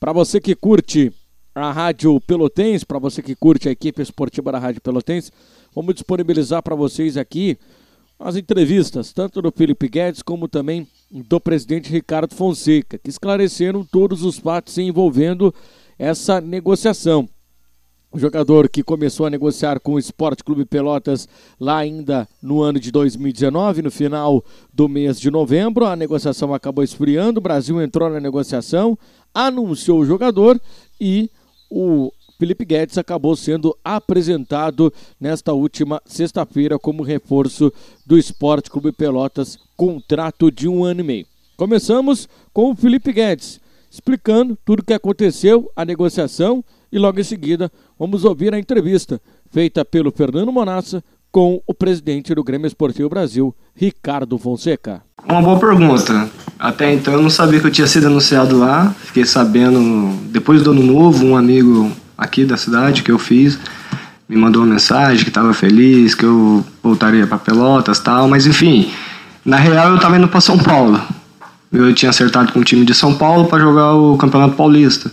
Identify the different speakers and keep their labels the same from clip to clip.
Speaker 1: Para você que curte a Rádio Pelotense, para você que curte a equipe esportiva da Rádio Pelotense, vamos disponibilizar para vocês aqui as entrevistas, tanto do Felipe Guedes como também do presidente Ricardo Fonseca, que esclareceram todos os fatos envolvendo essa negociação. O jogador que começou a negociar com o Esporte Clube Pelotas lá ainda no ano de 2019, no final do mês de novembro, a negociação acabou esfriando, o Brasil entrou na negociação, anunciou o jogador e o Felipe Guedes acabou sendo apresentado nesta última sexta-feira como reforço do Esporte Clube Pelotas, contrato de um ano e meio. Começamos com o Felipe Guedes, explicando tudo o que aconteceu, a negociação e logo em seguida vamos ouvir a entrevista feita pelo Fernando Monassa com o presidente do Grêmio Esportivo Brasil, Ricardo Fonseca.
Speaker 2: Uma boa pergunta. Até então eu não sabia que eu tinha sido anunciado lá. Fiquei sabendo depois do ano novo, um amigo aqui da cidade que eu fiz me mandou uma mensagem que estava feliz, que eu voltaria para Pelotas, tal, mas enfim, na real eu estava indo para São Paulo. Eu tinha acertado com o time de São Paulo para jogar o Campeonato Paulista.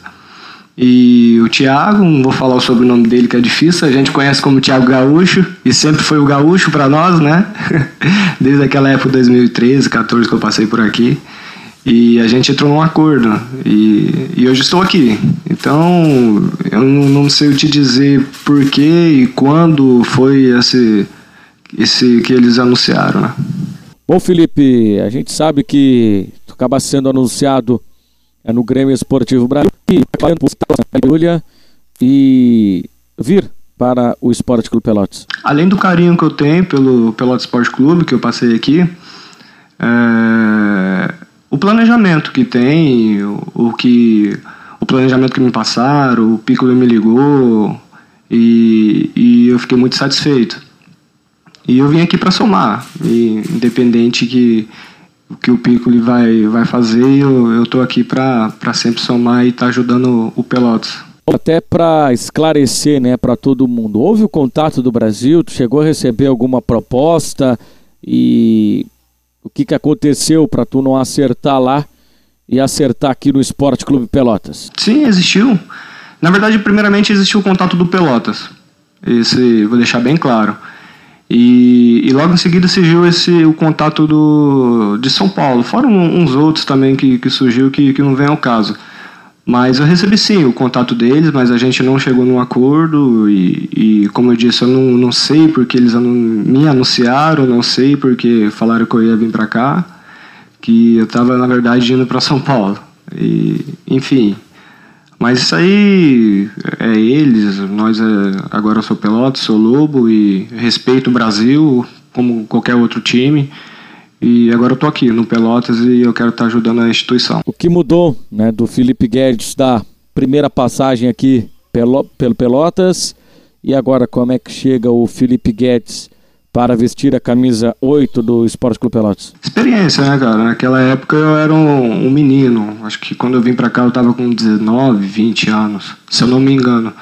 Speaker 2: E o Thiago, não vou falar o sobrenome dele que é difícil, a gente conhece como Thiago Gaúcho, e sempre foi o Gaúcho para nós, né? Desde aquela época, 2013, 14 que eu passei por aqui. E a gente entrou num acordo, e, e hoje estou aqui. Então, eu não, não sei te dizer por que e quando foi esse, esse que eles anunciaram, né?
Speaker 1: Bom, Felipe, a gente sabe que tu acaba sendo anunciado é no Grêmio Esportivo Brasil e vir para o Esporte Clube Pelotas?
Speaker 2: Além do carinho que eu tenho pelo Pelotas Esporte Clube, que eu passei aqui, é, o planejamento que tem, o, o, que o planejamento que me passaram, o Piccolo me ligou e, e eu fiquei muito satisfeito. E eu vim aqui para somar, e, independente que o que o Piccoli vai, vai fazer e eu, tô aqui para sempre somar e estar tá ajudando o Pelotas.
Speaker 1: Até para esclarecer, né, para todo mundo, houve o contato do Brasil? Tu chegou a receber alguma proposta e o que, que aconteceu para tu não acertar lá e acertar aqui no Esporte Clube Pelotas?
Speaker 2: Sim, existiu. Na verdade, primeiramente existiu o contato do Pelotas. Esse vou deixar bem claro. E, e, logo em seguida surgiu esse, o contato do, de São Paulo. Foram uns outros também que, que surgiu que, que não vem ao caso. Mas eu recebi sim o contato deles, mas a gente não chegou num acordo. E, e como eu disse, eu não, não sei porque eles me anunciaram, não sei porque falaram que eu ia vir para cá, que eu estava na verdade indo para São Paulo. E, enfim, mas isso aí é eles, nós é, agora sou Pelotas, sou Lobo e respeito o Brasil como qualquer outro time. E agora eu tô aqui no Pelotas e eu quero estar ajudando a instituição.
Speaker 1: O que mudou, né, do Felipe Guedes da primeira passagem aqui pelo, pelo Pelotas e agora como é que chega o Felipe Guedes para vestir a camisa 8 do Esporte Clube Pelotas?
Speaker 2: Experiência, né, cara? Naquela época eu era um, um menino. Acho que quando eu vim para cá eu tava com 19, 20 anos, se eu não me engano.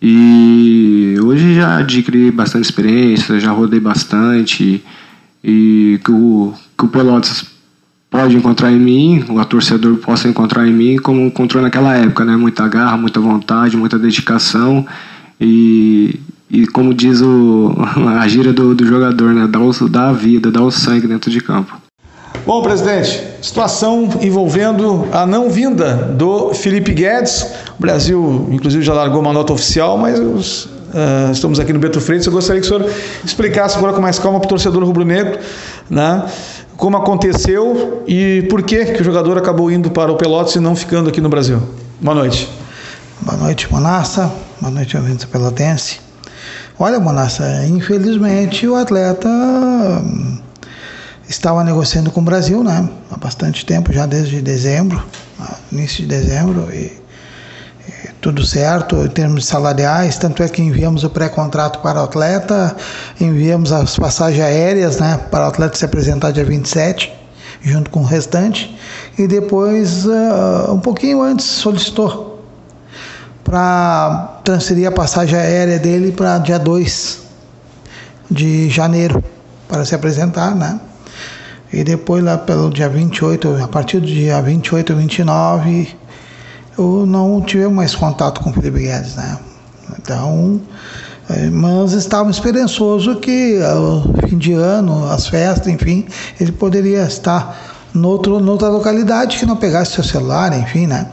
Speaker 2: E hoje já adquiri bastante experiência, já rodei bastante. E que o, que o Pelotas pode encontrar em mim, o torcedor possa encontrar em mim, como encontrou naquela época, né? Muita garra, muita vontade, muita dedicação. E, e como diz o, a gíria do, do jogador, né? Dá, o, dá a vida, dá o sangue dentro de campo.
Speaker 3: Bom, presidente, situação envolvendo a não vinda do Felipe Guedes. O Brasil, inclusive, já largou uma nota oficial, mas os, uh, estamos aqui no Beto Freitas. Eu gostaria que o senhor explicasse agora com mais calma para o torcedor rubro-negro né, como aconteceu e por que, que o jogador acabou indo para o Pelotas e não ficando aqui no Brasil. Boa noite.
Speaker 4: Boa noite, Manassa. Boa noite, ouvintes pelotense. Olha, Monassa, infelizmente o atleta hum, estava negociando com o Brasil, né? Há bastante tempo, já desde dezembro, início de dezembro, e, e tudo certo em termos salariais, tanto é que enviamos o pré-contrato para o atleta, enviamos as passagens aéreas, né, para o atleta se apresentar dia 27, junto com o restante, e depois, uh, um pouquinho antes, solicitou para transferir a passagem aérea dele para dia 2 de janeiro para se apresentar, né? E depois lá pelo dia 28, a partir do dia 28 ou 29, eu não tive mais contato com o Felipe Guedes, né? Então, é, mas estava esperançoso que ao fim de ano, as festas, enfim, ele poderia estar noutro, noutra localidade que não pegasse seu celular, enfim, né?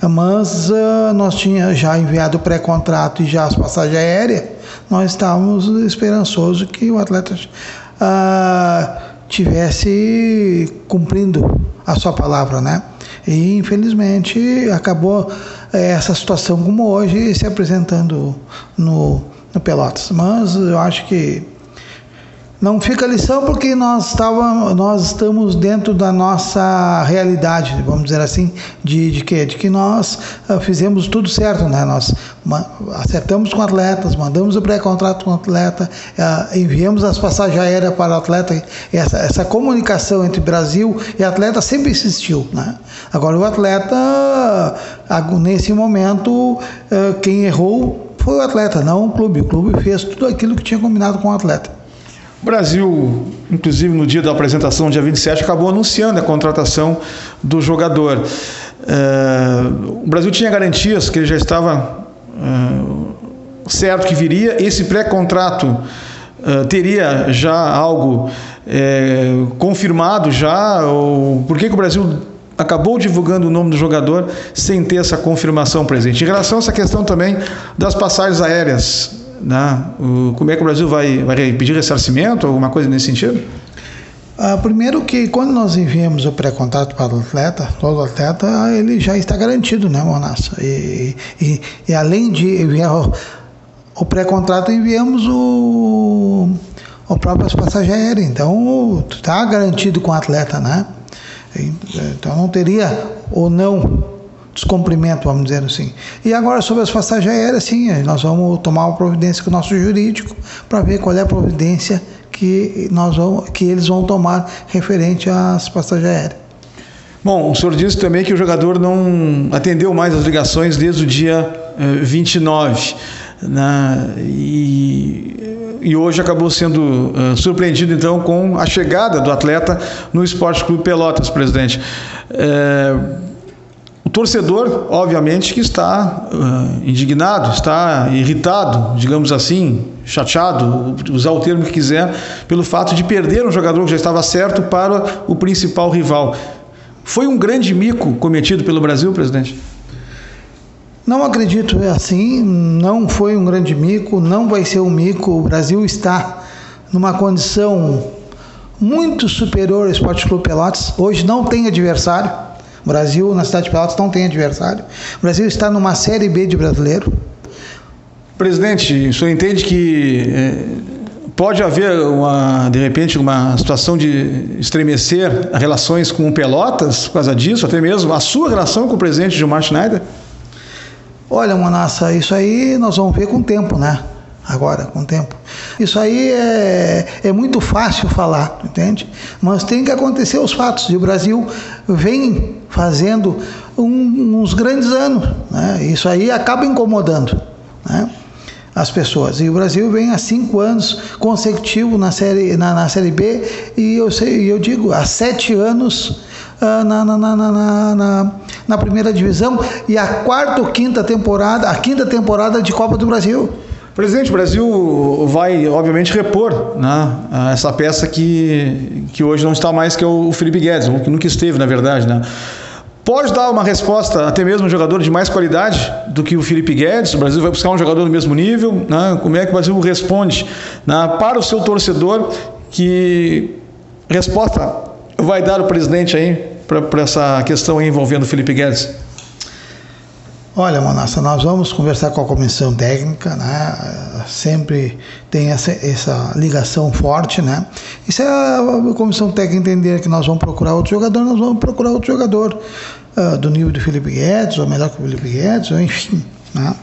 Speaker 4: Mas uh, nós tínhamos já enviado o pré-contrato e já as passagens aéreas, nós estávamos esperançosos que o atleta uh, tivesse cumprindo a sua palavra, né? E infelizmente acabou eh, essa situação como hoje se apresentando no, no Pelotas. Mas eu acho que não fica lição porque nós, estava, nós estamos dentro da nossa realidade, vamos dizer assim, de, de que de que nós uh, fizemos tudo certo, né? Nós acertamos com atletas, mandamos o pré-contrato com o atleta, uh, enviamos as passagens aéreas para o atleta. Essa, essa comunicação entre Brasil e atleta sempre existiu, né? Agora o atleta, uh, nesse momento, quem errou foi o atleta, não o clube. O clube fez tudo aquilo que tinha combinado com o atleta.
Speaker 3: O Brasil, inclusive no dia da apresentação, dia 27, acabou anunciando a contratação do jogador. É, o Brasil tinha garantias que ele já estava é, certo que viria. Esse pré-contrato é, teria já algo confirmado já? Ou por que, que o Brasil acabou divulgando o nome do jogador sem ter essa confirmação presente? Em relação a essa questão também das passagens aéreas, né? O, como é que o Brasil vai, vai pedir ressarcimento, alguma coisa nesse sentido?
Speaker 4: Ah, primeiro que quando nós enviamos o pré-contrato para o atleta, todo atleta, ele já está garantido, né, Monassa? E, e, e além de enviar o, o pré-contrato, enviamos o, o próprio passagem. Então, está garantido com o atleta, né? Então não teria ou não descumprimento, vamos dizer assim. E agora sobre as passagens aéreas, sim, nós vamos tomar uma providência com o nosso jurídico para ver qual é a providência que, nós vamos, que eles vão tomar referente às passagens aéreas.
Speaker 3: Bom, o senhor disse também que o jogador não atendeu mais as ligações desde o dia eh, 29. Né? E, e hoje acabou sendo uh, surpreendido então com a chegada do atleta no Esporte Clube Pelotas, presidente. Eh, torcedor, obviamente, que está uh, indignado, está irritado, digamos assim, chateado, usar o termo que quiser, pelo fato de perder um jogador que já estava certo para o principal rival. Foi um grande mico cometido pelo Brasil, presidente?
Speaker 4: Não acredito assim, não foi um grande mico, não vai ser um mico. O Brasil está numa condição muito superior ao Esporte Clube Pelotas. Hoje não tem adversário o Brasil, na cidade de Pelotas, não tem adversário. O Brasil está numa Série B de brasileiro.
Speaker 3: Presidente, o senhor entende que é, pode haver, uma, de repente, uma situação de estremecer relações com o Pelotas por causa disso, até mesmo a sua relação com o presidente Gilmar Schneider?
Speaker 4: Olha, Monassa, isso aí nós vamos ver com o tempo, né? Agora, com o tempo. Isso aí é, é muito fácil falar, entende? Mas tem que acontecer os fatos. E o Brasil vem fazendo um, uns grandes anos. Né? Isso aí acaba incomodando né? as pessoas. E o Brasil vem há cinco anos consecutivos na série, na, na série B e eu, sei, eu digo, há sete anos uh, na, na, na, na, na primeira divisão e a quarta ou quinta temporada, a quinta temporada de Copa do Brasil.
Speaker 3: Presidente, o Brasil vai, obviamente, repor né, essa peça que, que hoje não está mais, que é o Felipe Guedes, que nunca esteve, na verdade. Né? Pode dar uma resposta, até mesmo um jogador de mais qualidade do que o Felipe Guedes? O Brasil vai buscar um jogador do mesmo nível? Né? Como é que o Brasil responde né, para o seu torcedor? Que resposta vai dar o presidente aí para essa questão envolvendo o Felipe Guedes?
Speaker 4: Olha, Manassa, nós vamos conversar com a comissão técnica, né? Sempre tem essa, essa ligação forte, né? E se a comissão técnica entender que nós vamos procurar outro jogador, nós vamos procurar outro jogador uh, do nível do Felipe Guedes, ou melhor que o Felipe Guedes, ou enfim, né?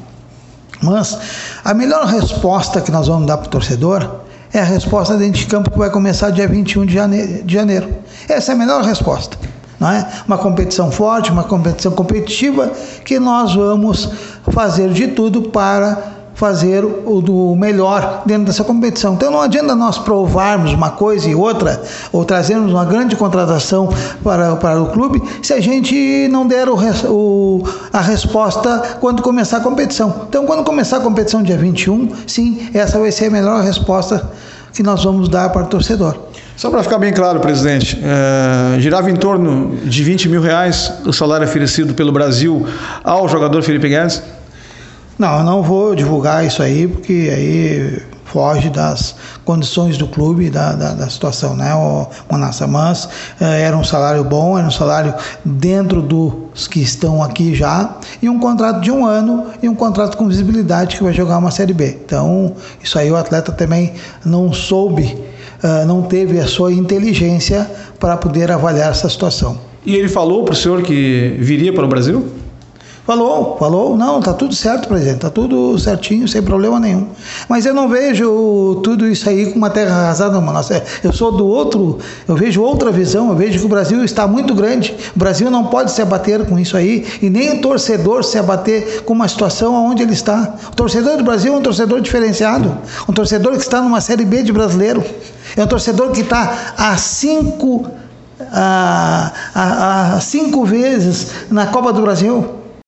Speaker 4: Mas a melhor resposta que nós vamos dar para o torcedor é a resposta dentro de campo que vai começar dia 21 de janeiro. De janeiro. Essa é a melhor resposta não é? Uma competição forte, uma competição competitiva que nós vamos fazer de tudo para fazer o do melhor dentro dessa competição. Então não adianta nós provarmos uma coisa e outra, ou trazermos uma grande contratação para, para o clube, se a gente não der o, o, a resposta quando começar a competição. Então, quando começar a competição dia 21, sim, essa vai ser a melhor resposta que nós vamos dar para o torcedor.
Speaker 3: Só para ficar bem claro, presidente, é, girava em torno de 20 mil reais o salário oferecido pelo Brasil ao jogador Felipe Guedes?
Speaker 4: Não, não vou divulgar isso aí, porque aí foge das condições do clube, da, da, da situação, né, o Manassa? Mas eh, era um salário bom, era um salário dentro dos que estão aqui já, e um contrato de um ano e um contrato com visibilidade que vai jogar uma Série B. Então, isso aí o atleta também não soube uh, não teve a sua inteligência para poder avaliar essa situação.
Speaker 3: E ele falou para o senhor que viria para o Brasil?
Speaker 4: Falou, falou, não, tá tudo certo, presidente, tá tudo certinho, sem problema nenhum. Mas eu não vejo tudo isso aí com uma terra arrasada, mano. Eu sou do outro, eu vejo outra visão, eu vejo que o Brasil está muito grande. O Brasil não pode se abater com isso aí, e nem o torcedor se abater com uma situação onde ele está. O torcedor do Brasil é um torcedor diferenciado, um torcedor que está numa Série B de brasileiro. É um torcedor que está a cinco, a, a, a cinco vezes na Copa do Brasil.